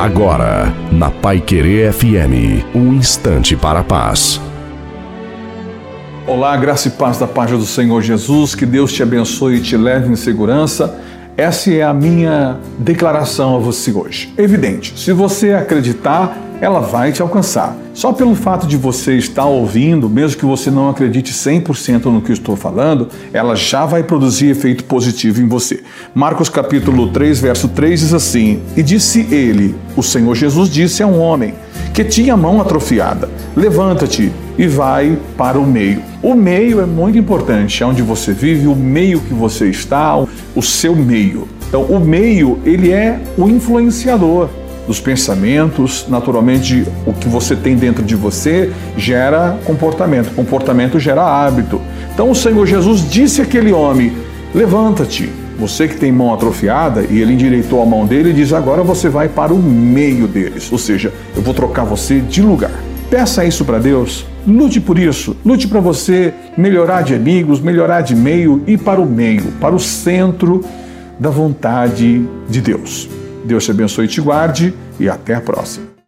Agora, na Pai Querer FM, um instante para a paz. Olá, graça e paz da paz do Senhor Jesus, que Deus te abençoe e te leve em segurança. Essa é a minha declaração a você hoje. Evidente, se você acreditar, ela vai te alcançar. Só pelo fato de você estar ouvindo, mesmo que você não acredite 100% no que eu estou falando, ela já vai produzir efeito positivo em você. Marcos capítulo 3, verso 3 diz assim: E disse ele, o Senhor Jesus disse a um homem que tinha a mão atrofiada: Levanta-te e vai para o meio. O meio é muito importante, é onde você vive, o meio que você está, o seu meio. Então, o meio, ele é o influenciador dos pensamentos, naturalmente o que você tem dentro de você gera comportamento, comportamento gera hábito. Então o Senhor Jesus disse àquele homem: Levanta-te, você que tem mão atrofiada, e ele endireitou a mão dele e diz: Agora você vai para o meio deles, ou seja, eu vou trocar você de lugar. Peça isso para Deus, lute por isso, lute para você melhorar de amigos, melhorar de meio e para o meio, para o centro da vontade de Deus. Deus te abençoe e te guarde e até a próxima.